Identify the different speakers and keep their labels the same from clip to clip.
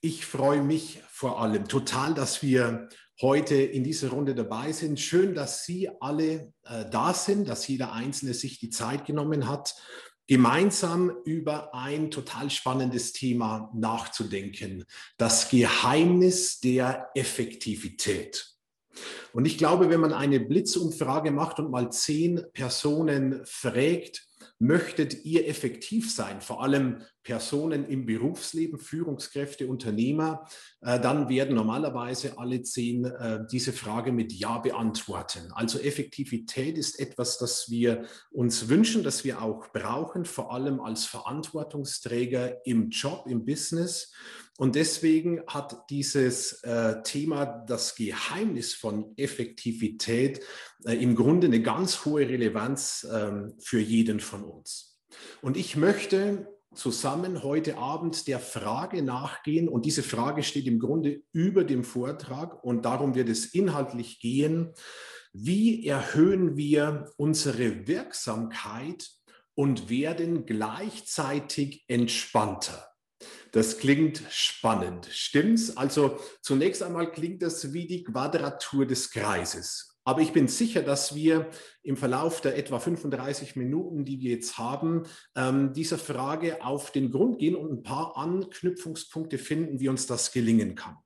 Speaker 1: Ich freue mich vor allem total, dass wir heute in dieser Runde dabei sind. Schön, dass Sie alle äh, da sind, dass jeder Einzelne sich die Zeit genommen hat, gemeinsam über ein total spannendes Thema nachzudenken. Das Geheimnis der Effektivität. Und ich glaube, wenn man eine Blitzumfrage macht und mal zehn Personen fragt, möchtet ihr effektiv sein, vor allem Personen im Berufsleben, Führungskräfte, Unternehmer, äh, dann werden normalerweise alle zehn äh, diese Frage mit Ja beantworten. Also Effektivität ist etwas, das wir uns wünschen, das wir auch brauchen, vor allem als Verantwortungsträger im Job, im Business. Und deswegen hat dieses äh, Thema das Geheimnis von Effektivität äh, im Grunde eine ganz hohe Relevanz äh, für jeden von uns. Und ich möchte zusammen heute Abend der Frage nachgehen, und diese Frage steht im Grunde über dem Vortrag, und darum wird es inhaltlich gehen, wie erhöhen wir unsere Wirksamkeit und werden gleichzeitig entspannter. Das klingt spannend, stimmt's? Also zunächst einmal klingt das wie die Quadratur des Kreises. Aber ich bin sicher, dass wir im Verlauf der etwa 35 Minuten, die wir jetzt haben, ähm, dieser Frage auf den Grund gehen und ein paar Anknüpfungspunkte finden, wie uns das gelingen kann.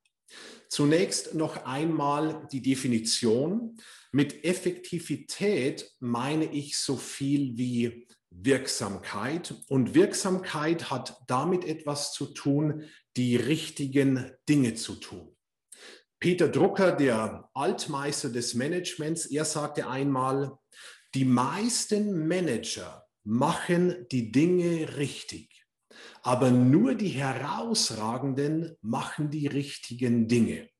Speaker 1: Zunächst noch einmal die Definition. Mit Effektivität meine ich so viel wie Wirksamkeit. Und Wirksamkeit hat damit etwas zu tun, die richtigen Dinge zu tun. Peter Drucker, der Altmeister des Managements, er sagte einmal, die meisten Manager machen die Dinge richtig, aber nur die Herausragenden machen die richtigen Dinge.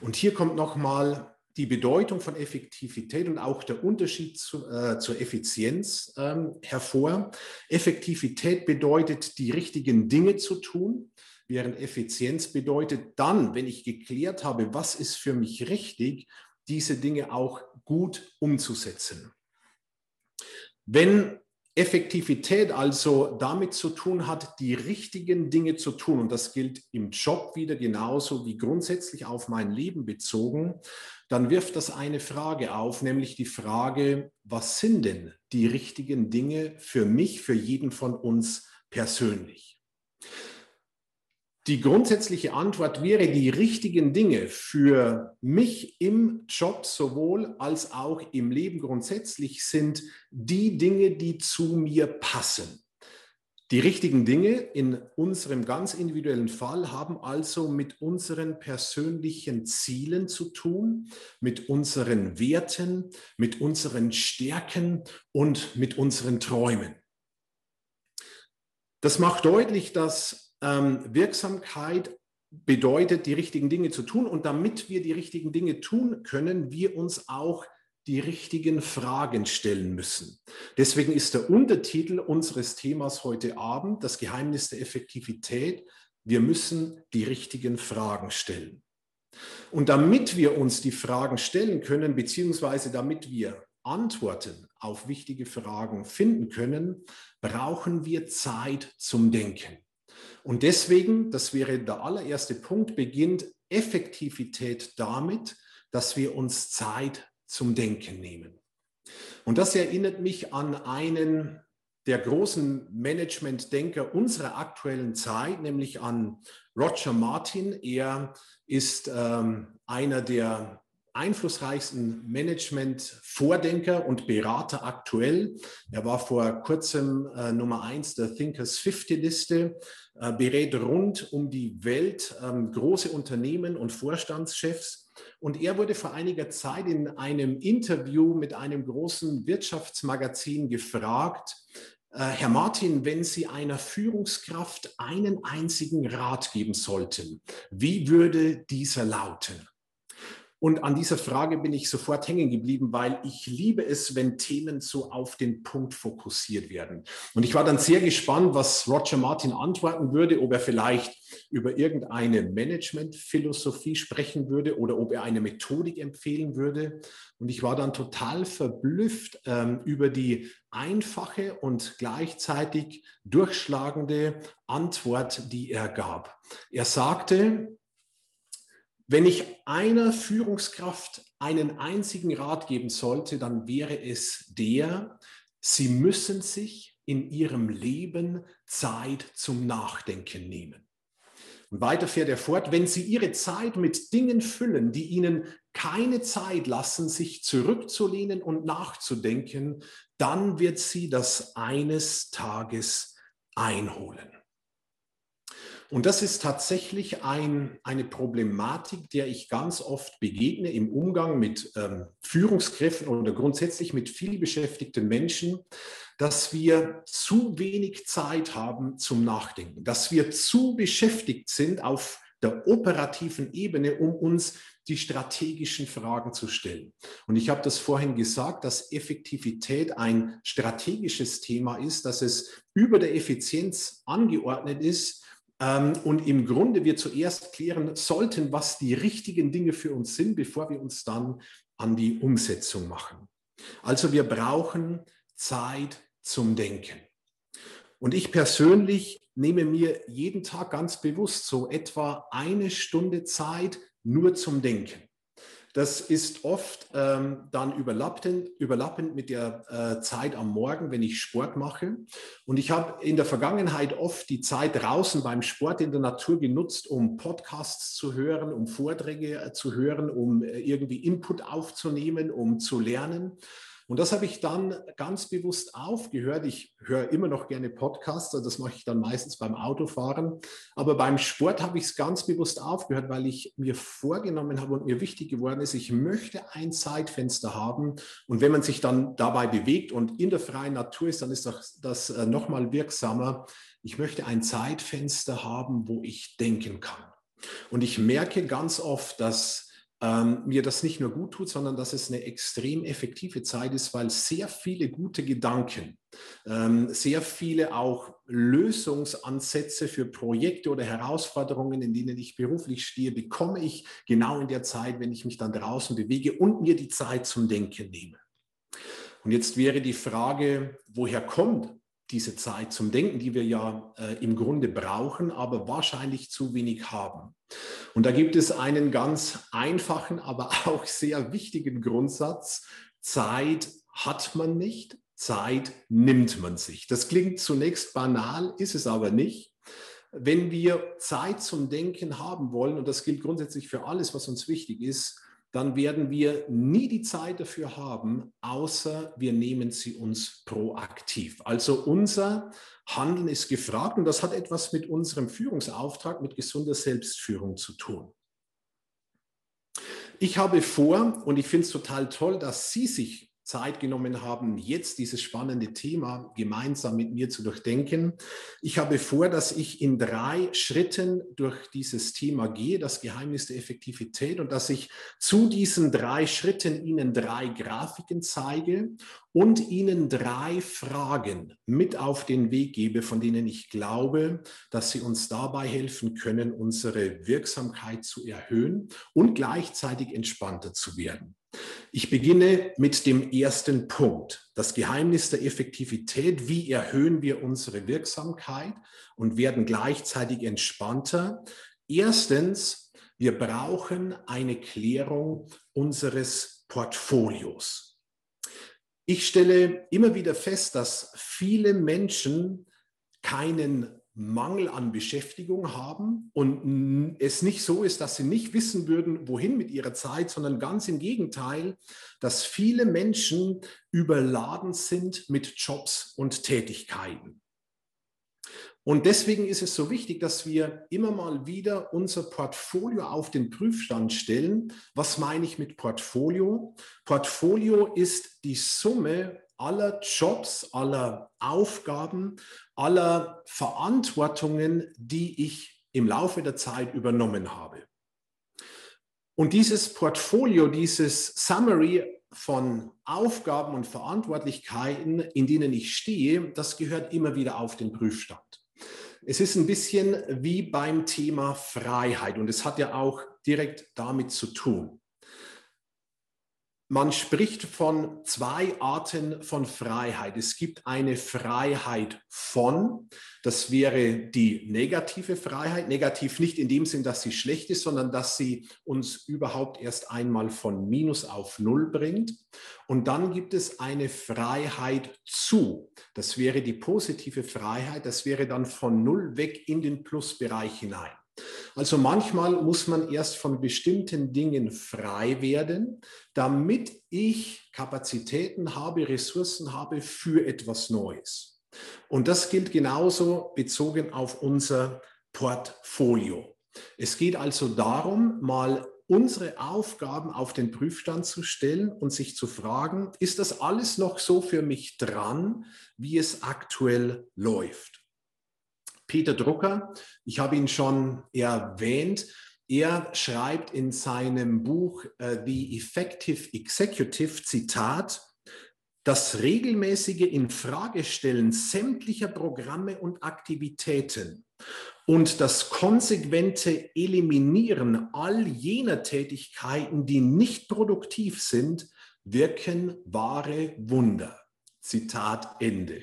Speaker 1: Und hier kommt nochmal die Bedeutung von Effektivität und auch der Unterschied zu, äh, zur Effizienz ähm, hervor. Effektivität bedeutet, die richtigen Dinge zu tun, während Effizienz bedeutet dann, wenn ich geklärt habe, was ist für mich richtig, diese Dinge auch gut umzusetzen. Wenn Effektivität also damit zu tun hat, die richtigen Dinge zu tun. Und das gilt im Job wieder genauso wie grundsätzlich auf mein Leben bezogen. Dann wirft das eine Frage auf, nämlich die Frage, was sind denn die richtigen Dinge für mich, für jeden von uns persönlich? Die grundsätzliche Antwort wäre, die richtigen Dinge für mich im Job sowohl als auch im Leben grundsätzlich sind die Dinge, die zu mir passen. Die richtigen Dinge in unserem ganz individuellen Fall haben also mit unseren persönlichen Zielen zu tun, mit unseren Werten, mit unseren Stärken und mit unseren Träumen. Das macht deutlich, dass ähm, Wirksamkeit bedeutet, die richtigen Dinge zu tun. Und damit wir die richtigen Dinge tun können, wir uns auch die richtigen Fragen stellen müssen. Deswegen ist der Untertitel unseres Themas heute Abend das Geheimnis der Effektivität. Wir müssen die richtigen Fragen stellen. Und damit wir uns die Fragen stellen können, beziehungsweise damit wir Antworten auf wichtige Fragen finden können, brauchen wir Zeit zum Denken. Und deswegen, das wäre der allererste Punkt, beginnt Effektivität damit, dass wir uns Zeit zum Denken nehmen. Und das erinnert mich an einen der großen Management-Denker unserer aktuellen Zeit, nämlich an Roger Martin. Er ist ähm, einer der einflussreichsten Management-Vordenker und Berater aktuell. Er war vor kurzem äh, Nummer eins der Thinkers 50-Liste, äh, berät rund um die Welt ähm, große Unternehmen und Vorstandschefs. Und er wurde vor einiger Zeit in einem Interview mit einem großen Wirtschaftsmagazin gefragt, äh, Herr Martin, wenn Sie einer Führungskraft einen einzigen Rat geben sollten, wie würde dieser lauten? Und an dieser Frage bin ich sofort hängen geblieben, weil ich liebe es, wenn Themen so auf den Punkt fokussiert werden. Und ich war dann sehr gespannt, was Roger Martin antworten würde, ob er vielleicht über irgendeine Managementphilosophie sprechen würde oder ob er eine Methodik empfehlen würde. Und ich war dann total verblüfft ähm, über die einfache und gleichzeitig durchschlagende Antwort, die er gab. Er sagte, wenn ich einer Führungskraft einen einzigen Rat geben sollte, dann wäre es der, sie müssen sich in ihrem Leben Zeit zum Nachdenken nehmen. Und weiter fährt er fort, wenn Sie Ihre Zeit mit Dingen füllen, die Ihnen keine Zeit lassen, sich zurückzulehnen und nachzudenken, dann wird Sie das eines Tages einholen. Und das ist tatsächlich ein, eine Problematik, der ich ganz oft begegne im Umgang mit ähm, Führungskräften oder grundsätzlich mit vielbeschäftigten Menschen, dass wir zu wenig Zeit haben zum Nachdenken, dass wir zu beschäftigt sind auf der operativen Ebene, um uns die strategischen Fragen zu stellen. Und ich habe das vorhin gesagt, dass Effektivität ein strategisches Thema ist, dass es über der Effizienz angeordnet ist, und im Grunde wir zuerst klären sollten, was die richtigen Dinge für uns sind, bevor wir uns dann an die Umsetzung machen. Also wir brauchen Zeit zum Denken. Und ich persönlich nehme mir jeden Tag ganz bewusst so etwa eine Stunde Zeit nur zum Denken. Das ist oft ähm, dann überlappend, überlappend mit der äh, Zeit am Morgen, wenn ich Sport mache. Und ich habe in der Vergangenheit oft die Zeit draußen beim Sport in der Natur genutzt, um Podcasts zu hören, um Vorträge äh, zu hören, um äh, irgendwie Input aufzunehmen, um zu lernen. Und das habe ich dann ganz bewusst aufgehört. Ich höre immer noch gerne Podcasts, also das mache ich dann meistens beim Autofahren. Aber beim Sport habe ich es ganz bewusst aufgehört, weil ich mir vorgenommen habe und mir wichtig geworden ist, ich möchte ein Zeitfenster haben. Und wenn man sich dann dabei bewegt und in der freien Natur ist, dann ist das, das äh, nochmal wirksamer. Ich möchte ein Zeitfenster haben, wo ich denken kann. Und ich merke ganz oft, dass ähm, mir das nicht nur gut tut, sondern dass es eine extrem effektive Zeit ist, weil sehr viele gute Gedanken, ähm, sehr viele auch Lösungsansätze für Projekte oder Herausforderungen, in denen ich beruflich stehe, bekomme ich genau in der Zeit, wenn ich mich dann draußen bewege und mir die Zeit zum Denken nehme. Und jetzt wäre die Frage, woher kommt diese Zeit zum Denken, die wir ja äh, im Grunde brauchen, aber wahrscheinlich zu wenig haben. Und da gibt es einen ganz einfachen, aber auch sehr wichtigen Grundsatz. Zeit hat man nicht, Zeit nimmt man sich. Das klingt zunächst banal, ist es aber nicht. Wenn wir Zeit zum Denken haben wollen, und das gilt grundsätzlich für alles, was uns wichtig ist, dann werden wir nie die Zeit dafür haben, außer wir nehmen sie uns proaktiv. Also unser Handeln ist gefragt und das hat etwas mit unserem Führungsauftrag, mit gesunder Selbstführung zu tun. Ich habe vor, und ich finde es total toll, dass Sie sich Zeit genommen haben, jetzt dieses spannende Thema gemeinsam mit mir zu durchdenken. Ich habe vor, dass ich in drei Schritten durch dieses Thema gehe, das Geheimnis der Effektivität, und dass ich zu diesen drei Schritten Ihnen drei Grafiken zeige und Ihnen drei Fragen mit auf den Weg gebe, von denen ich glaube, dass sie uns dabei helfen können, unsere Wirksamkeit zu erhöhen und gleichzeitig entspannter zu werden. Ich beginne mit dem ersten Punkt, das Geheimnis der Effektivität. Wie erhöhen wir unsere Wirksamkeit und werden gleichzeitig entspannter? Erstens, wir brauchen eine Klärung unseres Portfolios. Ich stelle immer wieder fest, dass viele Menschen keinen Mangel an Beschäftigung haben und es nicht so ist, dass sie nicht wissen würden, wohin mit ihrer Zeit, sondern ganz im Gegenteil, dass viele Menschen überladen sind mit Jobs und Tätigkeiten. Und deswegen ist es so wichtig, dass wir immer mal wieder unser Portfolio auf den Prüfstand stellen. Was meine ich mit Portfolio? Portfolio ist die Summe aller Jobs, aller Aufgaben, aller Verantwortungen, die ich im Laufe der Zeit übernommen habe. Und dieses Portfolio, dieses Summary von Aufgaben und Verantwortlichkeiten, in denen ich stehe, das gehört immer wieder auf den Prüfstand. Es ist ein bisschen wie beim Thema Freiheit und es hat ja auch direkt damit zu tun. Man spricht von zwei Arten von Freiheit. Es gibt eine Freiheit von, das wäre die negative Freiheit. Negativ nicht in dem Sinn, dass sie schlecht ist, sondern dass sie uns überhaupt erst einmal von Minus auf Null bringt. Und dann gibt es eine Freiheit zu. Das wäre die positive Freiheit. Das wäre dann von Null weg in den Plusbereich hinein. Also manchmal muss man erst von bestimmten Dingen frei werden, damit ich Kapazitäten habe, Ressourcen habe für etwas Neues. Und das gilt genauso bezogen auf unser Portfolio. Es geht also darum, mal unsere Aufgaben auf den Prüfstand zu stellen und sich zu fragen, ist das alles noch so für mich dran, wie es aktuell läuft? Peter Drucker, ich habe ihn schon erwähnt, er schreibt in seinem Buch uh, The Effective Executive, Zitat, das regelmäßige Infragestellen sämtlicher Programme und Aktivitäten und das konsequente Eliminieren all jener Tätigkeiten, die nicht produktiv sind, wirken wahre Wunder. Zitat Ende.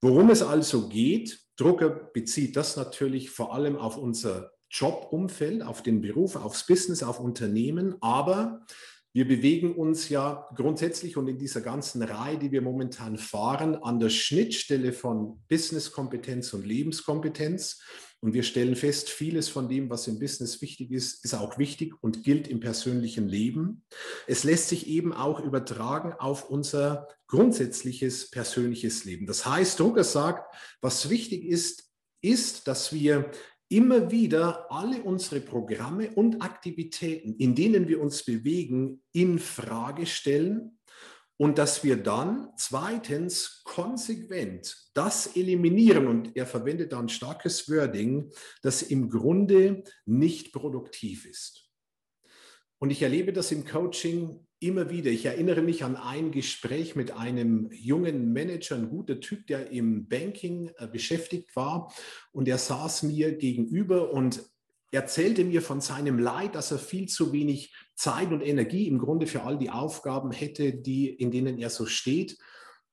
Speaker 1: Worum es also geht, Drucker bezieht das natürlich vor allem auf unser Jobumfeld, auf den Beruf, aufs Business, auf Unternehmen, aber wir bewegen uns ja grundsätzlich und in dieser ganzen Reihe, die wir momentan fahren, an der Schnittstelle von Businesskompetenz und Lebenskompetenz. Und wir stellen fest, vieles von dem, was im Business wichtig ist, ist auch wichtig und gilt im persönlichen Leben. Es lässt sich eben auch übertragen auf unser grundsätzliches persönliches Leben. Das heißt, Drucker sagt, was wichtig ist, ist, dass wir immer wieder alle unsere Programme und Aktivitäten, in denen wir uns bewegen, in Frage stellen und dass wir dann zweitens konsequent das eliminieren, und er verwendet da ein starkes Wording, das im Grunde nicht produktiv ist. Und ich erlebe das im Coaching immer wieder. Ich erinnere mich an ein Gespräch mit einem jungen Manager, ein guter Typ, der im Banking äh, beschäftigt war. Und er saß mir gegenüber und erzählte mir von seinem Leid, dass er viel zu wenig Zeit und Energie im Grunde für all die Aufgaben hätte, die, in denen er so steht.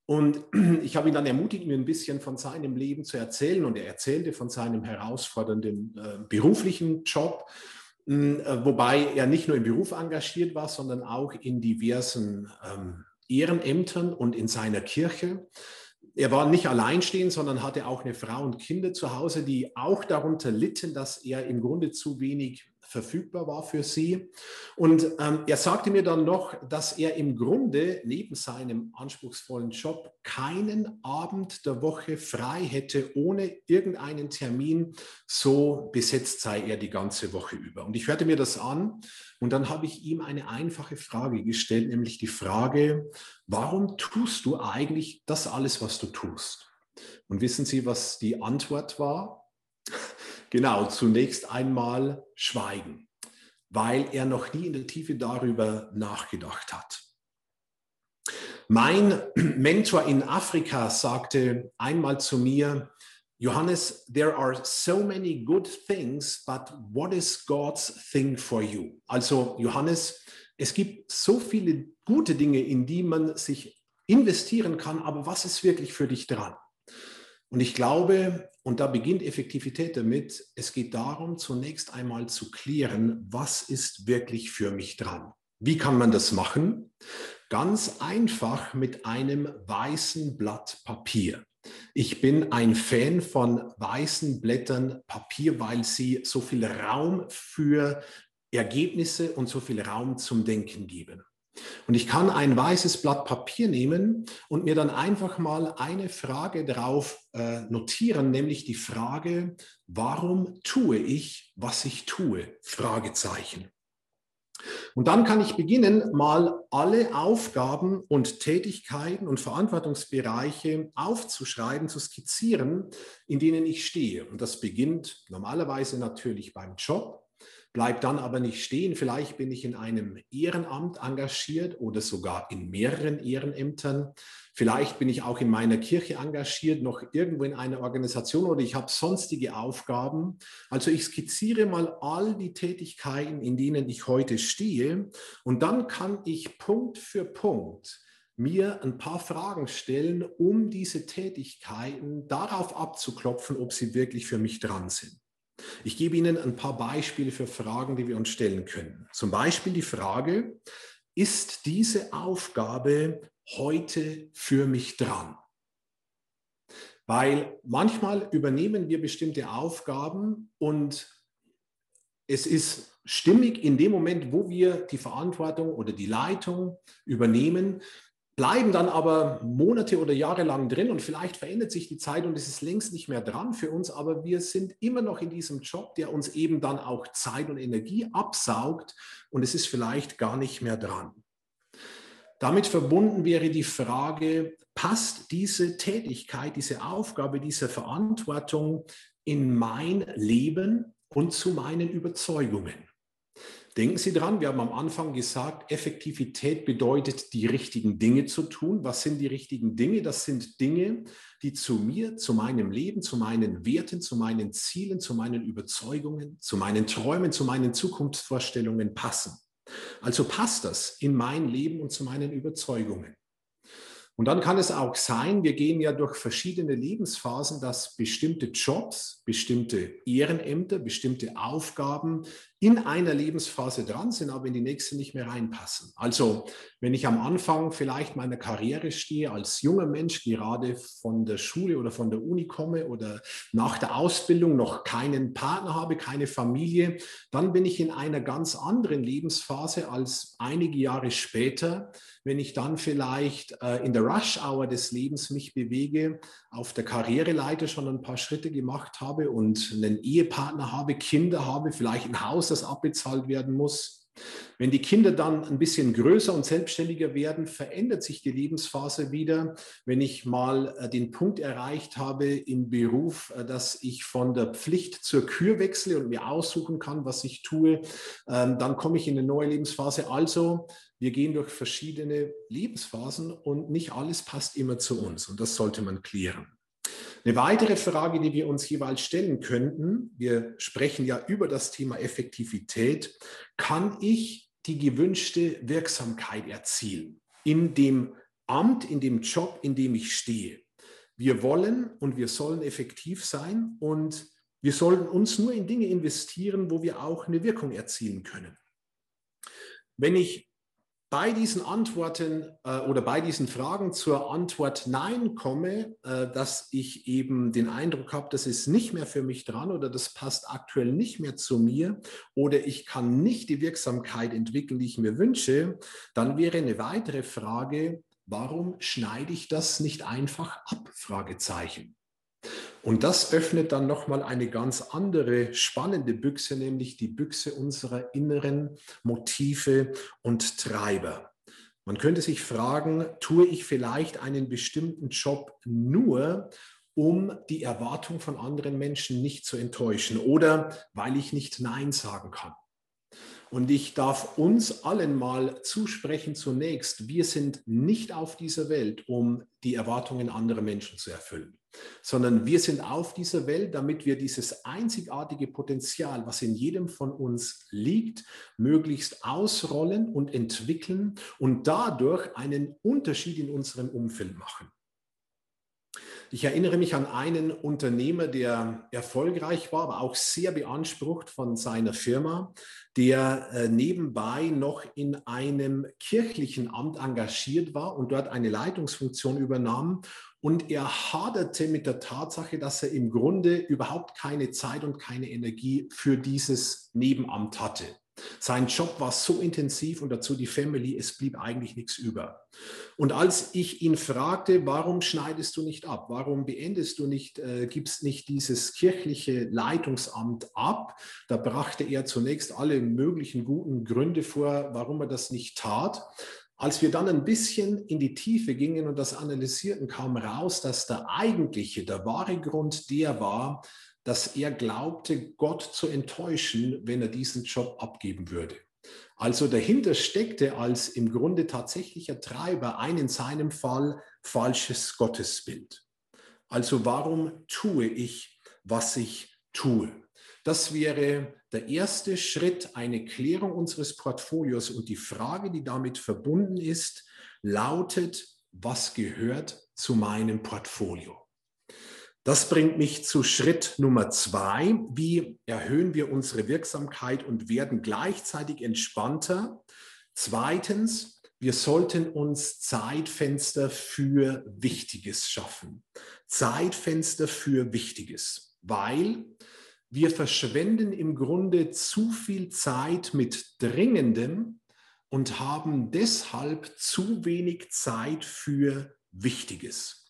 Speaker 1: Und ich habe ihn dann ermutigt, mir ein bisschen von seinem Leben zu erzählen. Und er erzählte von seinem herausfordernden äh, beruflichen Job, wobei er nicht nur im Beruf engagiert war, sondern auch in diversen ähm, Ehrenämtern und in seiner Kirche. Er war nicht alleinstehend, sondern hatte auch eine Frau und Kinder zu Hause, die auch darunter litten, dass er im Grunde zu wenig verfügbar war für sie. Und ähm, er sagte mir dann noch, dass er im Grunde neben seinem anspruchsvollen Job keinen Abend der Woche frei hätte, ohne irgendeinen Termin. So besetzt sei er die ganze Woche über. Und ich hörte mir das an und dann habe ich ihm eine einfache Frage gestellt, nämlich die Frage, warum tust du eigentlich das alles, was du tust? Und wissen Sie, was die Antwort war? Genau, zunächst einmal Schweigen, weil er noch nie in der Tiefe darüber nachgedacht hat. Mein Mentor in Afrika sagte einmal zu mir, Johannes, there are so many good things, but what is God's thing for you? Also Johannes, es gibt so viele gute Dinge, in die man sich investieren kann, aber was ist wirklich für dich dran? Und ich glaube, und da beginnt Effektivität damit, es geht darum, zunächst einmal zu klären, was ist wirklich für mich dran. Wie kann man das machen? Ganz einfach mit einem weißen Blatt Papier. Ich bin ein Fan von weißen Blättern Papier, weil sie so viel Raum für Ergebnisse und so viel Raum zum Denken geben. Und ich kann ein weißes Blatt Papier nehmen und mir dann einfach mal eine Frage drauf äh, notieren, nämlich die Frage, warum tue ich, was ich tue? Fragezeichen. Und dann kann ich beginnen, mal alle Aufgaben und Tätigkeiten und Verantwortungsbereiche aufzuschreiben, zu skizzieren, in denen ich stehe. Und das beginnt normalerweise natürlich beim Job, bleib dann aber nicht stehen. Vielleicht bin ich in einem Ehrenamt engagiert oder sogar in mehreren Ehrenämtern. Vielleicht bin ich auch in meiner Kirche engagiert, noch irgendwo in einer Organisation oder ich habe sonstige Aufgaben. Also ich skizziere mal all die Tätigkeiten, in denen ich heute stehe und dann kann ich Punkt für Punkt mir ein paar Fragen stellen, um diese Tätigkeiten darauf abzuklopfen, ob sie wirklich für mich dran sind. Ich gebe Ihnen ein paar Beispiele für Fragen, die wir uns stellen können. Zum Beispiel die Frage, ist diese Aufgabe heute für mich dran? Weil manchmal übernehmen wir bestimmte Aufgaben und es ist stimmig in dem Moment, wo wir die Verantwortung oder die Leitung übernehmen, bleiben dann aber Monate oder Jahre lang drin und vielleicht verändert sich die Zeit und es ist längst nicht mehr dran für uns, aber wir sind immer noch in diesem Job, der uns eben dann auch Zeit und Energie absaugt und es ist vielleicht gar nicht mehr dran. Damit verbunden wäre die Frage, passt diese Tätigkeit, diese Aufgabe, diese Verantwortung in mein Leben und zu meinen Überzeugungen? Denken Sie dran, wir haben am Anfang gesagt, Effektivität bedeutet, die richtigen Dinge zu tun. Was sind die richtigen Dinge? Das sind Dinge, die zu mir, zu meinem Leben, zu meinen Werten, zu meinen Zielen, zu meinen Überzeugungen, zu meinen Träumen, zu meinen Zukunftsvorstellungen passen. Also passt das in mein Leben und zu meinen Überzeugungen. Und dann kann es auch sein, wir gehen ja durch verschiedene Lebensphasen, dass bestimmte Jobs, bestimmte Ehrenämter, bestimmte Aufgaben in einer Lebensphase dran sind, aber in die nächste nicht mehr reinpassen. Also wenn ich am Anfang vielleicht meiner Karriere stehe, als junger Mensch gerade von der Schule oder von der Uni komme oder nach der Ausbildung noch keinen Partner habe, keine Familie, dann bin ich in einer ganz anderen Lebensphase als einige Jahre später, wenn ich dann vielleicht äh, in der Rush-Hour des Lebens mich bewege, auf der Karriereleiter schon ein paar Schritte gemacht habe und einen Ehepartner habe, Kinder habe, vielleicht ein Haus, das abbezahlt werden muss. Wenn die Kinder dann ein bisschen größer und selbstständiger werden, verändert sich die Lebensphase wieder. Wenn ich mal äh, den Punkt erreicht habe im Beruf, äh, dass ich von der Pflicht zur Kür wechsle und mir aussuchen kann, was ich tue, ähm, dann komme ich in eine neue Lebensphase. Also wir gehen durch verschiedene Lebensphasen und nicht alles passt immer zu uns. Und das sollte man klären. Eine weitere Frage, die wir uns jeweils stellen könnten, wir sprechen ja über das Thema Effektivität, kann ich die gewünschte Wirksamkeit erzielen in dem Amt, in dem Job, in dem ich stehe? Wir wollen und wir sollen effektiv sein und wir sollten uns nur in Dinge investieren, wo wir auch eine Wirkung erzielen können. Wenn ich bei diesen Antworten äh, oder bei diesen Fragen zur Antwort Nein komme, äh, dass ich eben den Eindruck habe, das ist nicht mehr für mich dran oder das passt aktuell nicht mehr zu mir oder ich kann nicht die Wirksamkeit entwickeln, die ich mir wünsche, dann wäre eine weitere Frage, warum schneide ich das nicht einfach ab? Fragezeichen. Und das öffnet dann nochmal eine ganz andere spannende Büchse, nämlich die Büchse unserer inneren Motive und Treiber. Man könnte sich fragen, tue ich vielleicht einen bestimmten Job nur, um die Erwartung von anderen Menschen nicht zu enttäuschen oder weil ich nicht Nein sagen kann? Und ich darf uns allen mal zusprechen zunächst, wir sind nicht auf dieser Welt, um die Erwartungen anderer Menschen zu erfüllen sondern wir sind auf dieser Welt, damit wir dieses einzigartige Potenzial, was in jedem von uns liegt, möglichst ausrollen und entwickeln und dadurch einen Unterschied in unserem Umfeld machen. Ich erinnere mich an einen Unternehmer, der erfolgreich war, aber auch sehr beansprucht von seiner Firma, der äh, nebenbei noch in einem kirchlichen Amt engagiert war und dort eine Leitungsfunktion übernahm und er haderte mit der Tatsache, dass er im Grunde überhaupt keine Zeit und keine Energie für dieses Nebenamt hatte. Sein Job war so intensiv und dazu die Family, es blieb eigentlich nichts über. Und als ich ihn fragte, warum schneidest du nicht ab? Warum beendest du nicht, äh, gibst nicht dieses kirchliche Leitungsamt ab? Da brachte er zunächst alle möglichen guten Gründe vor, warum er das nicht tat. Als wir dann ein bisschen in die Tiefe gingen und das analysierten, kam raus, dass der eigentliche, der wahre Grund der war, dass er glaubte, Gott zu enttäuschen, wenn er diesen Job abgeben würde. Also dahinter steckte als im Grunde tatsächlicher Treiber ein in seinem Fall falsches Gottesbild. Also warum tue ich, was ich tue? Das wäre der erste Schritt, eine Klärung unseres Portfolios. Und die Frage, die damit verbunden ist, lautet, was gehört zu meinem Portfolio? Das bringt mich zu Schritt Nummer zwei. Wie erhöhen wir unsere Wirksamkeit und werden gleichzeitig entspannter? Zweitens, wir sollten uns Zeitfenster für Wichtiges schaffen. Zeitfenster für Wichtiges, weil wir verschwenden im Grunde zu viel Zeit mit Dringendem und haben deshalb zu wenig Zeit für Wichtiges.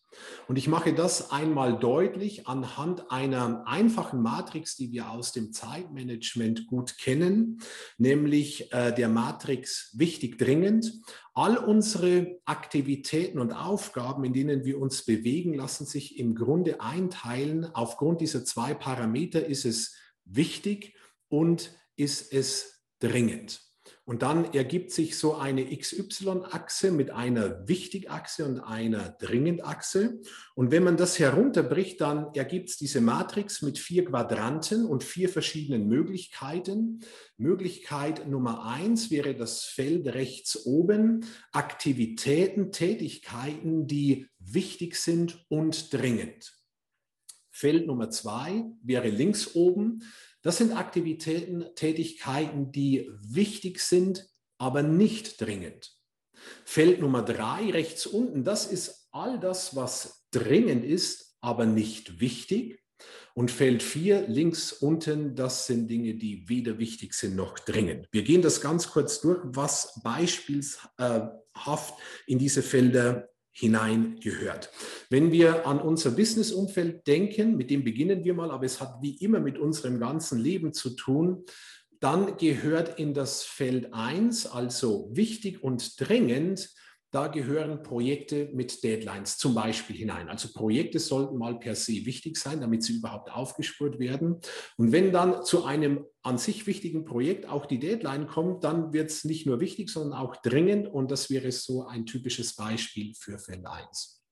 Speaker 1: Und ich mache das einmal deutlich anhand einer einfachen Matrix, die wir aus dem Zeitmanagement gut kennen, nämlich äh, der Matrix wichtig dringend. All unsere Aktivitäten und Aufgaben, in denen wir uns bewegen, lassen sich im Grunde einteilen. Aufgrund dieser zwei Parameter ist es wichtig und ist es dringend. Und dann ergibt sich so eine XY-Achse mit einer Wichtig-Achse und einer Dringend-Achse. Und wenn man das herunterbricht, dann ergibt es diese Matrix mit vier Quadranten und vier verschiedenen Möglichkeiten. Möglichkeit Nummer eins wäre das Feld rechts oben, Aktivitäten, Tätigkeiten, die wichtig sind und dringend. Feld Nummer zwei wäre links oben, das sind Aktivitäten, Tätigkeiten, die wichtig sind, aber nicht dringend. Feld Nummer drei rechts unten, das ist all das, was dringend ist, aber nicht wichtig. Und Feld 4 links unten, das sind Dinge, die weder wichtig sind noch dringend. Wir gehen das ganz kurz durch, was beispielshaft in diese Felder hineingehört. Wenn wir an unser Businessumfeld denken, mit dem beginnen wir mal, aber es hat wie immer mit unserem ganzen Leben zu tun, dann gehört in das Feld 1, also wichtig und dringend, da gehören Projekte mit Deadlines zum Beispiel hinein. Also Projekte sollten mal per se wichtig sein, damit sie überhaupt aufgespürt werden. Und wenn dann zu einem an sich wichtigen Projekt auch die Deadline kommt, dann wird es nicht nur wichtig, sondern auch dringend. Und das wäre so ein typisches Beispiel für Feld 1.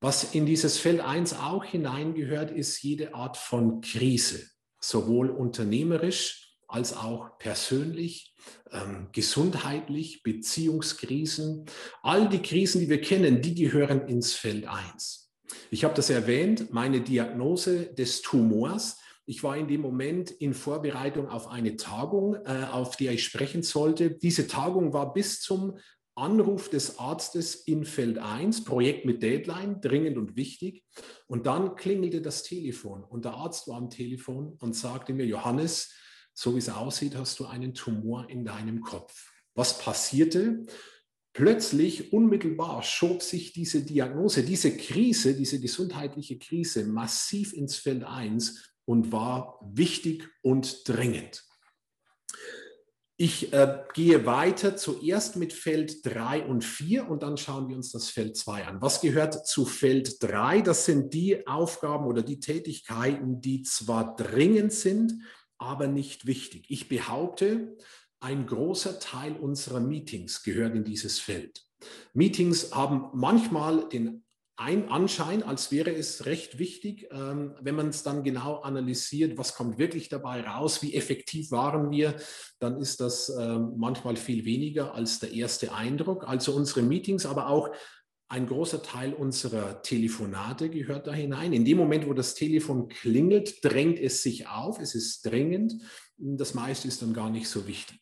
Speaker 1: Was in dieses Feld 1 auch hineingehört, ist jede Art von Krise, sowohl unternehmerisch als auch persönlich, ähm, gesundheitlich, Beziehungskrisen. All die Krisen, die wir kennen, die gehören ins Feld 1. Ich habe das erwähnt, meine Diagnose des Tumors. Ich war in dem Moment in Vorbereitung auf eine Tagung, äh, auf der ich sprechen sollte. Diese Tagung war bis zum Anruf des Arztes in Feld 1, Projekt mit Deadline, dringend und wichtig. Und dann klingelte das Telefon und der Arzt war am Telefon und sagte mir, Johannes, so wie es aussieht, hast du einen Tumor in deinem Kopf. Was passierte? Plötzlich, unmittelbar, schob sich diese Diagnose, diese Krise, diese gesundheitliche Krise massiv ins Feld 1 und war wichtig und dringend. Ich äh, gehe weiter zuerst mit Feld 3 und 4 und dann schauen wir uns das Feld 2 an. Was gehört zu Feld 3? Das sind die Aufgaben oder die Tätigkeiten, die zwar dringend sind, aber nicht wichtig. Ich behaupte, ein großer Teil unserer Meetings gehört in dieses Feld. Meetings haben manchmal den ein Anschein, als wäre es recht wichtig, ähm, wenn man es dann genau analysiert, was kommt wirklich dabei raus, wie effektiv waren wir, dann ist das ähm, manchmal viel weniger als der erste Eindruck. Also unsere Meetings, aber auch ein großer Teil unserer Telefonate gehört da hinein. In dem Moment, wo das Telefon klingelt, drängt es sich auf, es ist dringend. Das meiste ist dann gar nicht so wichtig.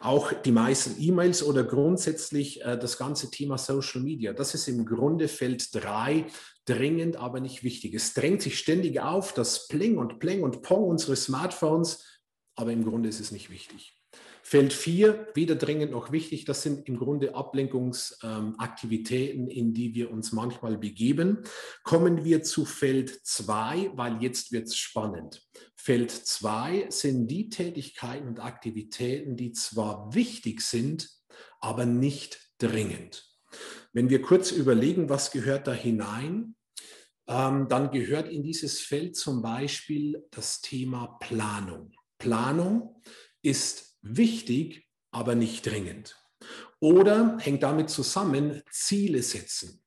Speaker 1: Auch die meisten E-Mails oder grundsätzlich äh, das ganze Thema Social Media, das ist im Grunde Feld 3 dringend, aber nicht wichtig. Es drängt sich ständig auf, das Pling und Pling und Pong unseres Smartphones, aber im Grunde ist es nicht wichtig. Feld 4, weder dringend noch wichtig, das sind im Grunde Ablenkungsaktivitäten, in die wir uns manchmal begeben. Kommen wir zu Feld 2, weil jetzt wird es spannend. Feld 2 sind die Tätigkeiten und Aktivitäten, die zwar wichtig sind, aber nicht dringend. Wenn wir kurz überlegen, was gehört da hinein, ähm, dann gehört in dieses Feld zum Beispiel das Thema Planung. Planung ist wichtig, aber nicht dringend. Oder hängt damit zusammen Ziele setzen.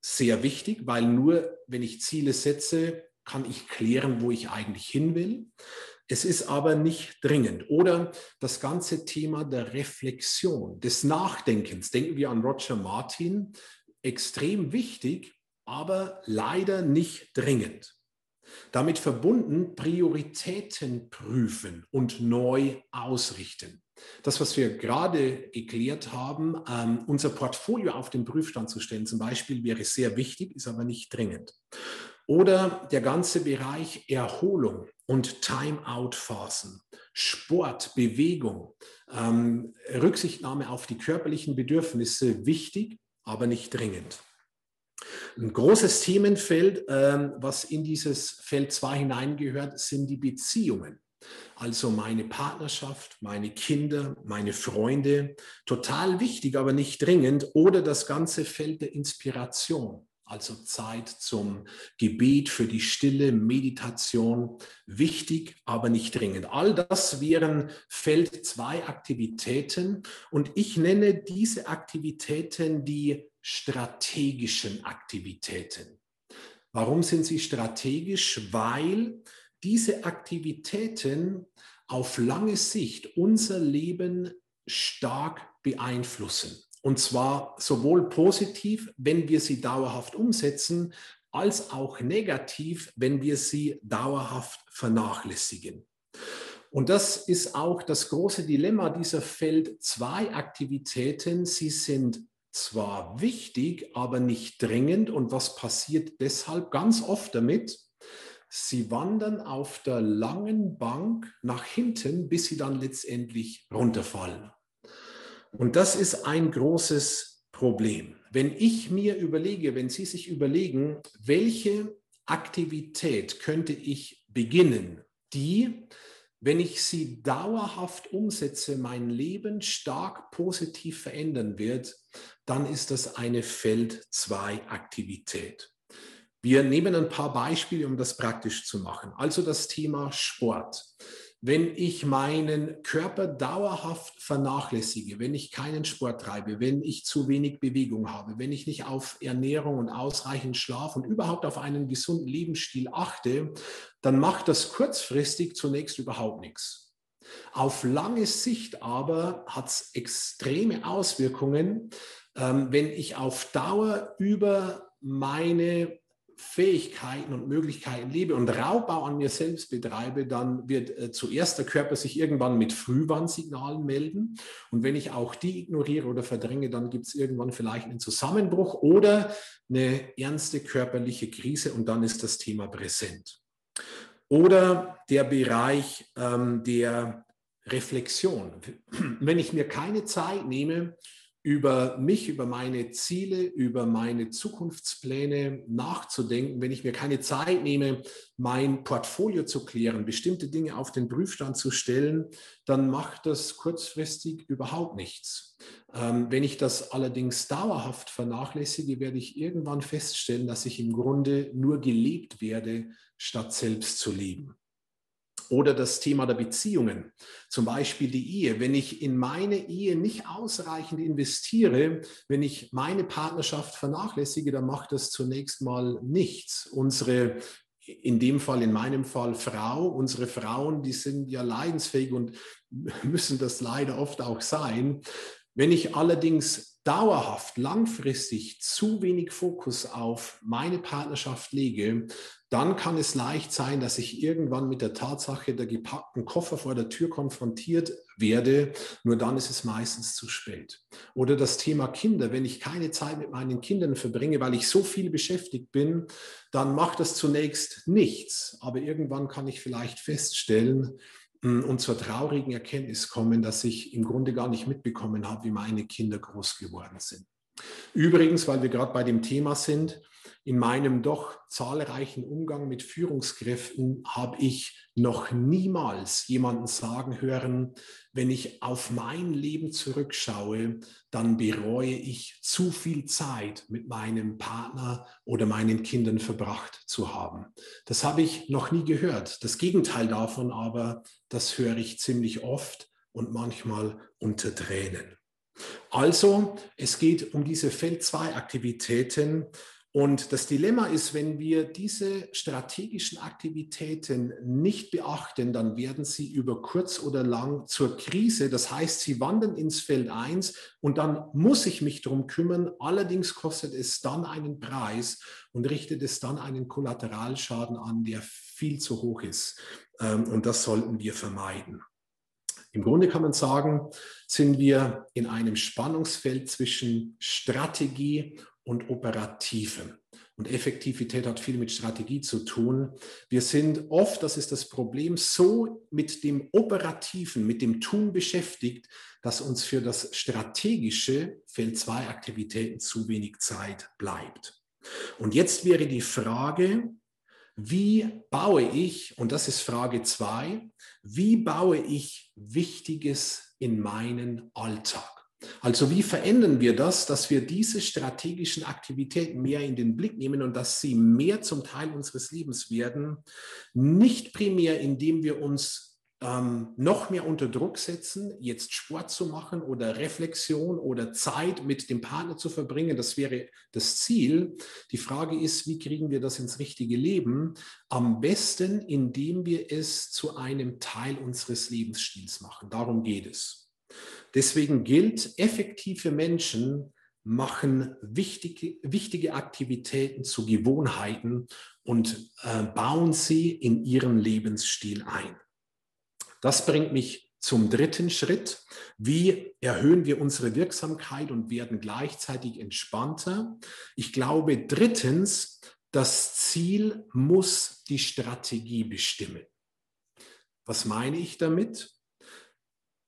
Speaker 1: Sehr wichtig, weil nur wenn ich Ziele setze, kann ich klären, wo ich eigentlich hin will. Es ist aber nicht dringend. Oder das ganze Thema der Reflexion, des Nachdenkens. Denken wir an Roger Martin. Extrem wichtig, aber leider nicht dringend. Damit verbunden Prioritäten prüfen und neu ausrichten. Das, was wir gerade geklärt haben, ähm, unser Portfolio auf den Prüfstand zu stellen, zum Beispiel, wäre sehr wichtig, ist aber nicht dringend. Oder der ganze Bereich Erholung und Time-out-Phasen, Sport, Bewegung, ähm, Rücksichtnahme auf die körperlichen Bedürfnisse wichtig, aber nicht dringend. Ein großes Themenfeld, ähm, was in dieses Feld 2 hineingehört, sind die Beziehungen. Also meine Partnerschaft, meine Kinder, meine Freunde, total wichtig, aber nicht dringend. Oder das ganze Feld der Inspiration, also Zeit zum Gebet für die Stille, Meditation, wichtig, aber nicht dringend. All das wären Feld 2 Aktivitäten und ich nenne diese Aktivitäten die strategischen Aktivitäten. Warum sind sie strategisch? Weil diese Aktivitäten auf lange Sicht unser Leben stark beeinflussen. Und zwar sowohl positiv, wenn wir sie dauerhaft umsetzen, als auch negativ, wenn wir sie dauerhaft vernachlässigen. Und das ist auch das große Dilemma dieser Feld 2 Aktivitäten. Sie sind zwar wichtig, aber nicht dringend. Und was passiert deshalb ganz oft damit? Sie wandern auf der langen Bank nach hinten, bis sie dann letztendlich runterfallen. Und das ist ein großes Problem. Wenn ich mir überlege, wenn Sie sich überlegen, welche Aktivität könnte ich beginnen, die wenn ich sie dauerhaft umsetze, mein Leben stark positiv verändern wird, dann ist das eine Feld 2 Aktivität. Wir nehmen ein paar Beispiele, um das praktisch zu machen. Also das Thema Sport wenn ich meinen Körper dauerhaft vernachlässige, wenn ich keinen Sport treibe, wenn ich zu wenig Bewegung habe, wenn ich nicht auf Ernährung und ausreichend Schlaf und überhaupt auf einen gesunden Lebensstil achte, dann macht das kurzfristig zunächst überhaupt nichts. Auf lange Sicht aber hat es extreme Auswirkungen, ähm, wenn ich auf Dauer über meine Fähigkeiten und Möglichkeiten lebe und Raubbau an mir selbst betreibe, dann wird äh, zuerst der Körper sich irgendwann mit Frühwarnsignalen melden. Und wenn ich auch die ignoriere oder verdränge, dann gibt es irgendwann vielleicht einen Zusammenbruch oder eine ernste körperliche Krise und dann ist das Thema präsent. Oder der Bereich ähm, der Reflexion. Wenn ich mir keine Zeit nehme, über mich, über meine Ziele, über meine Zukunftspläne nachzudenken, wenn ich mir keine Zeit nehme, mein Portfolio zu klären, bestimmte Dinge auf den Prüfstand zu stellen, dann macht das kurzfristig überhaupt nichts. Ähm, wenn ich das allerdings dauerhaft vernachlässige, werde ich irgendwann feststellen, dass ich im Grunde nur gelebt werde, statt selbst zu leben. Oder das Thema der Beziehungen, zum Beispiel die Ehe. Wenn ich in meine Ehe nicht ausreichend investiere, wenn ich meine Partnerschaft vernachlässige, dann macht das zunächst mal nichts. Unsere in dem Fall, in meinem Fall Frau, unsere Frauen, die sind ja leidensfähig und müssen das leider oft auch sein. Wenn ich allerdings dauerhaft, langfristig zu wenig Fokus auf meine Partnerschaft lege, dann kann es leicht sein, dass ich irgendwann mit der Tatsache der gepackten Koffer vor der Tür konfrontiert werde. Nur dann ist es meistens zu spät. Oder das Thema Kinder. Wenn ich keine Zeit mit meinen Kindern verbringe, weil ich so viel beschäftigt bin, dann macht das zunächst nichts. Aber irgendwann kann ich vielleicht feststellen, hm, und zur traurigen Erkenntnis kommen, dass ich im Grunde gar nicht mitbekommen habe, wie meine Kinder groß geworden sind. Übrigens, weil wir gerade bei dem Thema sind, in meinem doch zahlreichen Umgang mit Führungskräften habe ich noch niemals jemanden sagen hören, wenn ich auf mein Leben zurückschaue, dann bereue ich zu viel Zeit mit meinem Partner oder meinen Kindern verbracht zu haben. Das habe ich noch nie gehört. Das Gegenteil davon aber, das höre ich ziemlich oft und manchmal unter Tränen. Also, es geht um diese Feld 2 Aktivitäten. Und das Dilemma ist, wenn wir diese strategischen Aktivitäten nicht beachten, dann werden sie über kurz oder lang zur Krise. Das heißt, sie wandern ins Feld 1 und dann muss ich mich darum kümmern. Allerdings kostet es dann einen Preis und richtet es dann einen Kollateralschaden an, der viel zu hoch ist. Ähm, und das sollten wir vermeiden. Im Grunde kann man sagen, sind wir in einem Spannungsfeld zwischen Strategie und Operativem. Und Effektivität hat viel mit Strategie zu tun. Wir sind oft, das ist das Problem, so mit dem Operativen, mit dem Tun beschäftigt, dass uns für das strategische Feld 2 Aktivitäten zu wenig Zeit bleibt. Und jetzt wäre die Frage, wie baue ich, und das ist Frage zwei, wie baue ich Wichtiges in meinen Alltag? Also wie verändern wir das, dass wir diese strategischen Aktivitäten mehr in den Blick nehmen und dass sie mehr zum Teil unseres Lebens werden? Nicht primär, indem wir uns ähm, noch mehr unter Druck setzen, jetzt Sport zu machen oder Reflexion oder Zeit mit dem Partner zu verbringen. Das wäre das Ziel. Die Frage ist, wie kriegen wir das ins richtige Leben? Am besten, indem wir es zu einem Teil unseres Lebensstils machen. Darum geht es. Deswegen gilt, effektive Menschen machen wichtige, wichtige Aktivitäten zu Gewohnheiten und äh, bauen sie in ihren Lebensstil ein. Das bringt mich zum dritten Schritt. Wie erhöhen wir unsere Wirksamkeit und werden gleichzeitig entspannter? Ich glaube, drittens, das Ziel muss die Strategie bestimmen. Was meine ich damit?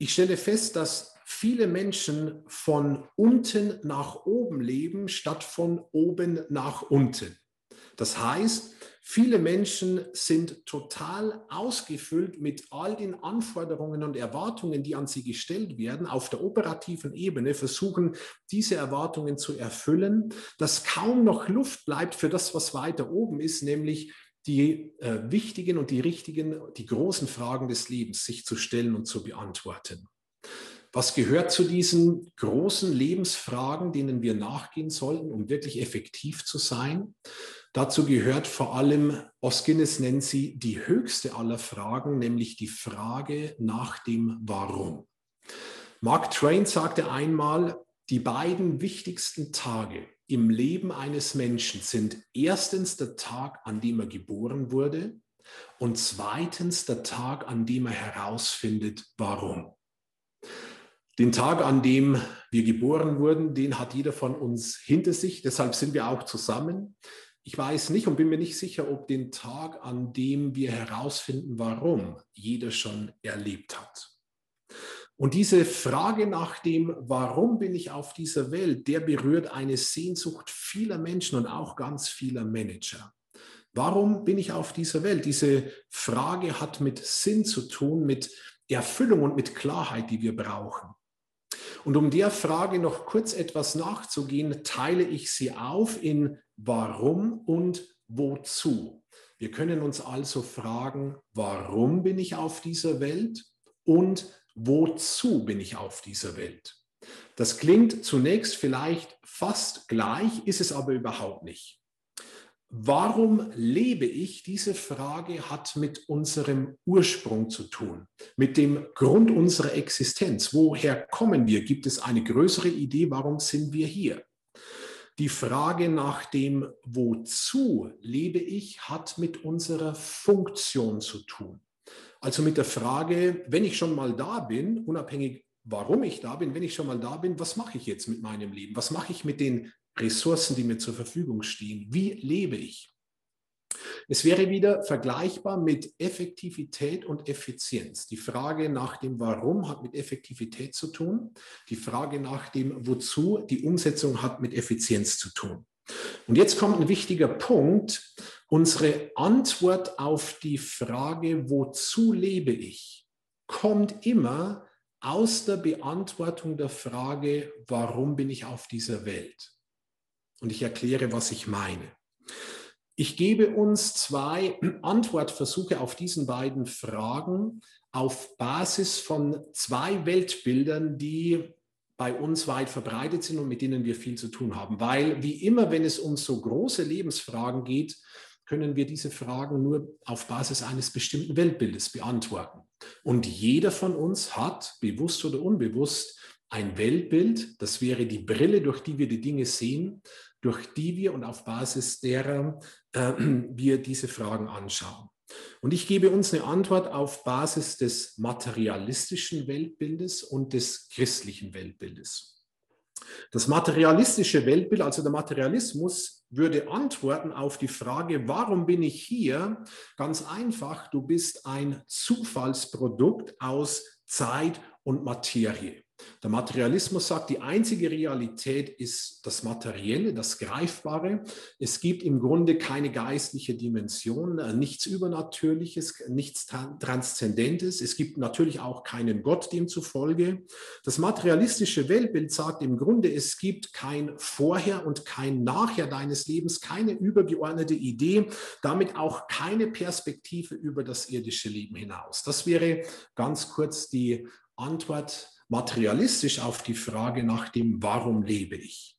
Speaker 1: Ich stelle fest, dass viele Menschen von unten nach oben leben, statt von oben nach unten. Das heißt, Viele Menschen sind total ausgefüllt mit all den Anforderungen und Erwartungen, die an sie gestellt werden, auf der operativen Ebene, versuchen diese Erwartungen zu erfüllen, dass kaum noch Luft bleibt für das, was weiter oben ist, nämlich die äh, wichtigen und die richtigen, die großen Fragen des Lebens sich zu stellen und zu beantworten. Was gehört zu diesen großen Lebensfragen, denen wir nachgehen sollten, um wirklich effektiv zu sein? Dazu gehört vor allem, Oskines nennt sie die höchste aller Fragen, nämlich die Frage nach dem Warum. Mark Twain sagte einmal, die beiden wichtigsten Tage im Leben eines Menschen sind erstens der Tag, an dem er geboren wurde und zweitens der Tag, an dem er herausfindet, warum. Den Tag, an dem wir geboren wurden, den hat jeder von uns hinter sich. Deshalb sind wir auch zusammen. Ich weiß nicht und bin mir nicht sicher, ob den Tag, an dem wir herausfinden, warum, jeder schon erlebt hat. Und diese Frage nach dem, warum bin ich auf dieser Welt, der berührt eine Sehnsucht vieler Menschen und auch ganz vieler Manager. Warum bin ich auf dieser Welt? Diese Frage hat mit Sinn zu tun, mit Erfüllung und mit Klarheit, die wir brauchen. Und um der Frage noch kurz etwas nachzugehen, teile ich sie auf in warum und wozu. Wir können uns also fragen, warum bin ich auf dieser Welt und wozu bin ich auf dieser Welt? Das klingt zunächst vielleicht fast gleich, ist es aber überhaupt nicht. Warum lebe ich? Diese Frage hat mit unserem Ursprung zu tun, mit dem Grund unserer Existenz. Woher kommen wir? Gibt es eine größere Idee, warum sind wir hier? Die Frage nach dem Wozu lebe ich hat mit unserer Funktion zu tun. Also mit der Frage, wenn ich schon mal da bin, unabhängig warum ich da bin, wenn ich schon mal da bin, was mache ich jetzt mit meinem Leben? Was mache ich mit den Ressourcen, die mir zur Verfügung stehen. Wie lebe ich? Es wäre wieder vergleichbar mit Effektivität und Effizienz. Die Frage nach dem Warum hat mit Effektivität zu tun. Die Frage nach dem Wozu, die Umsetzung hat mit Effizienz zu tun. Und jetzt kommt ein wichtiger Punkt. Unsere Antwort auf die Frage, wozu lebe ich, kommt immer aus der Beantwortung der Frage, warum bin ich auf dieser Welt? Und ich erkläre, was ich meine. Ich gebe uns zwei Antwortversuche auf diesen beiden Fragen auf Basis von zwei Weltbildern, die bei uns weit verbreitet sind und mit denen wir viel zu tun haben. Weil wie immer, wenn es um so große Lebensfragen geht, können wir diese Fragen nur auf Basis eines bestimmten Weltbildes beantworten. Und jeder von uns hat, bewusst oder unbewusst, ein Weltbild, das wäre die Brille, durch die wir die Dinge sehen, durch die wir und auf Basis derer äh, wir diese Fragen anschauen. Und ich gebe uns eine Antwort auf Basis des materialistischen Weltbildes und des christlichen Weltbildes. Das materialistische Weltbild, also der Materialismus, würde antworten auf die Frage, warum bin ich hier? Ganz einfach, du bist ein Zufallsprodukt aus Zeit und Materie. Der Materialismus sagt, die einzige Realität ist das Materielle, das Greifbare. Es gibt im Grunde keine geistliche Dimension, äh, nichts Übernatürliches, nichts Transzendentes. Es gibt natürlich auch keinen Gott demzufolge. Das materialistische Weltbild sagt im Grunde, es gibt kein Vorher und kein Nachher deines Lebens, keine übergeordnete Idee, damit auch keine Perspektive über das irdische Leben hinaus. Das wäre ganz kurz die Antwort materialistisch auf die Frage nach dem, warum lebe ich.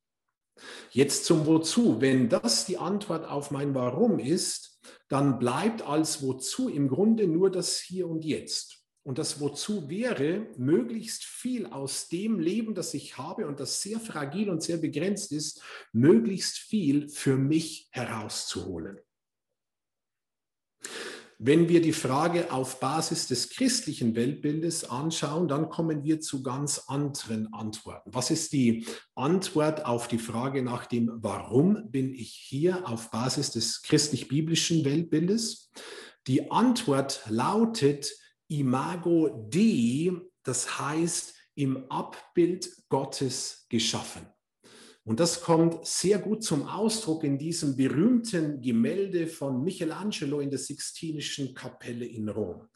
Speaker 1: Jetzt zum Wozu. Wenn das die Antwort auf mein Warum ist, dann bleibt als Wozu im Grunde nur das Hier und Jetzt. Und das Wozu wäre, möglichst viel aus dem Leben, das ich habe und das sehr fragil und sehr begrenzt ist, möglichst viel für mich herauszuholen. Wenn wir die Frage auf Basis des christlichen Weltbildes anschauen, dann kommen wir zu ganz anderen Antworten. Was ist die Antwort auf die Frage nach dem Warum bin ich hier auf Basis des christlich-biblischen Weltbildes? Die Antwort lautet Imago Dei, das heißt im Abbild Gottes geschaffen. Und das kommt sehr gut zum Ausdruck in diesem berühmten Gemälde von Michelangelo in der Sixtinischen Kapelle in Rom.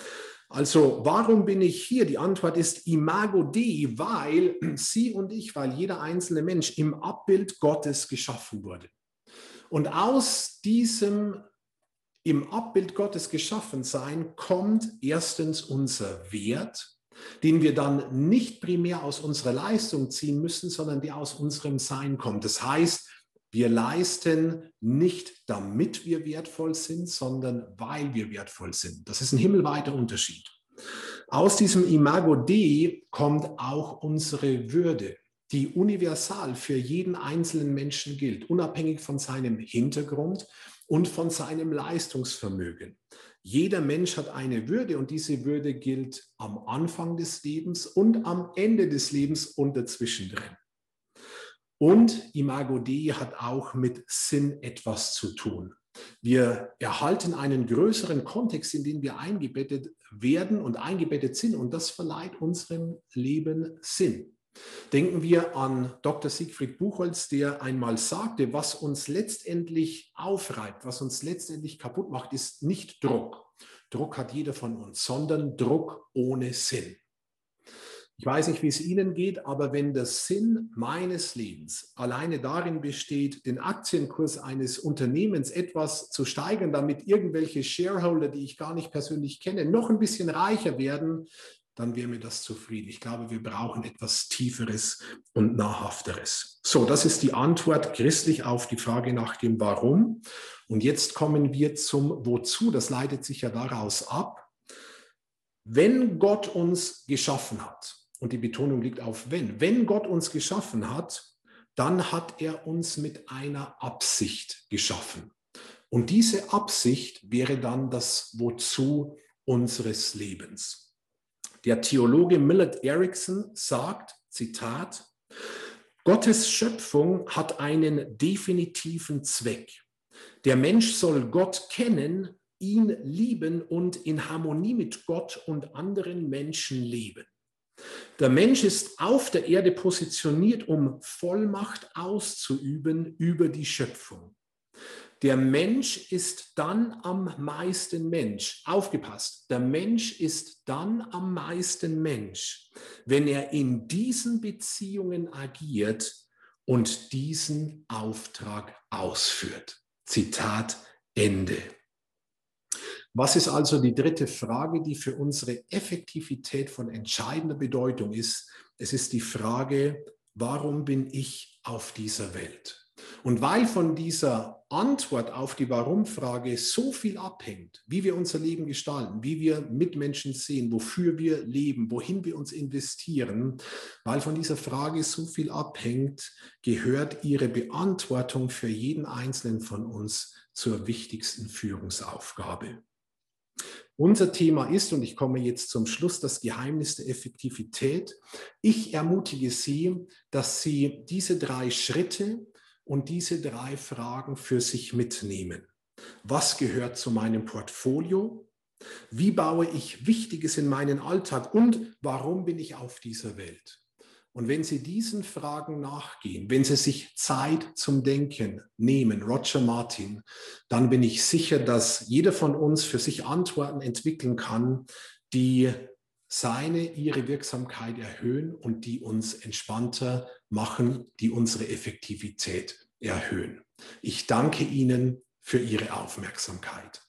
Speaker 1: Also warum bin ich hier? Die Antwort ist Imago Dei, weil Sie und ich, weil jeder einzelne Mensch im Abbild Gottes geschaffen wurde. Und aus diesem im Abbild Gottes geschaffen sein kommt erstens unser Wert, den wir dann nicht primär aus unserer Leistung ziehen müssen, sondern der aus unserem Sein kommt. Das heißt, wir leisten nicht, damit wir wertvoll sind, sondern weil wir wertvoll sind. Das ist ein himmelweiter Unterschied. Aus diesem Imago Dei kommt auch unsere Würde, die universal für jeden einzelnen Menschen gilt, unabhängig von seinem Hintergrund und von seinem Leistungsvermögen. Jeder Mensch hat eine Würde und diese Würde gilt am Anfang des Lebens und am Ende des Lebens und dazwischendrin. Und Imago Dei hat auch mit Sinn etwas zu tun. Wir erhalten einen größeren Kontext, in den wir eingebettet werden und eingebettet sind und das verleiht unserem Leben Sinn. Denken wir an Dr. Siegfried Buchholz, der einmal sagte, was uns letztendlich aufreibt, was uns letztendlich kaputt macht, ist nicht Druck. Druck hat jeder von uns, sondern Druck ohne Sinn. Ich weiß nicht, wie es Ihnen geht, aber wenn der Sinn meines Lebens alleine darin besteht, den Aktienkurs eines Unternehmens etwas zu steigern, damit irgendwelche Shareholder, die ich gar nicht persönlich kenne, noch ein bisschen reicher werden, dann wäre mir das zufrieden. Ich glaube, wir brauchen etwas Tieferes und Nahrhafteres. So, das ist die Antwort christlich auf die Frage nach dem Warum. Und jetzt kommen wir zum Wozu. Das leitet sich ja daraus ab. Wenn Gott uns geschaffen hat, und die Betonung liegt auf wenn, wenn Gott uns geschaffen hat, dann hat er uns mit einer Absicht geschaffen. Und diese Absicht wäre dann das Wozu unseres Lebens. Der Theologe Millard Erickson sagt, Zitat, Gottes Schöpfung hat einen definitiven Zweck. Der Mensch soll Gott kennen, ihn lieben und in Harmonie mit Gott und anderen Menschen leben. Der Mensch ist auf der Erde positioniert, um Vollmacht auszuüben über die Schöpfung. Der Mensch ist dann am meisten Mensch. Aufgepasst, der Mensch ist dann am meisten Mensch, wenn er in diesen Beziehungen agiert und diesen Auftrag ausführt. Zitat Ende. Was ist also die dritte Frage, die für unsere Effektivität von entscheidender Bedeutung ist? Es ist die Frage, warum bin ich auf dieser Welt? Und weil von dieser Antwort auf die Warum-Frage so viel abhängt, wie wir unser Leben gestalten, wie wir Mitmenschen sehen, wofür wir leben, wohin wir uns investieren, weil von dieser Frage so viel abhängt, gehört ihre Beantwortung für jeden Einzelnen von uns zur wichtigsten Führungsaufgabe. Unser Thema ist, und ich komme jetzt zum Schluss, das Geheimnis der Effektivität. Ich ermutige Sie, dass Sie diese drei Schritte, und diese drei Fragen für sich mitnehmen. Was gehört zu meinem Portfolio? Wie baue ich Wichtiges in meinen Alltag? Und warum bin ich auf dieser Welt? Und wenn Sie diesen Fragen nachgehen, wenn Sie sich Zeit zum Denken nehmen, Roger Martin, dann bin ich sicher, dass jeder von uns für sich Antworten entwickeln kann, die seine, ihre Wirksamkeit erhöhen und die uns entspannter machen, die unsere Effektivität erhöhen. Ich danke Ihnen für Ihre Aufmerksamkeit.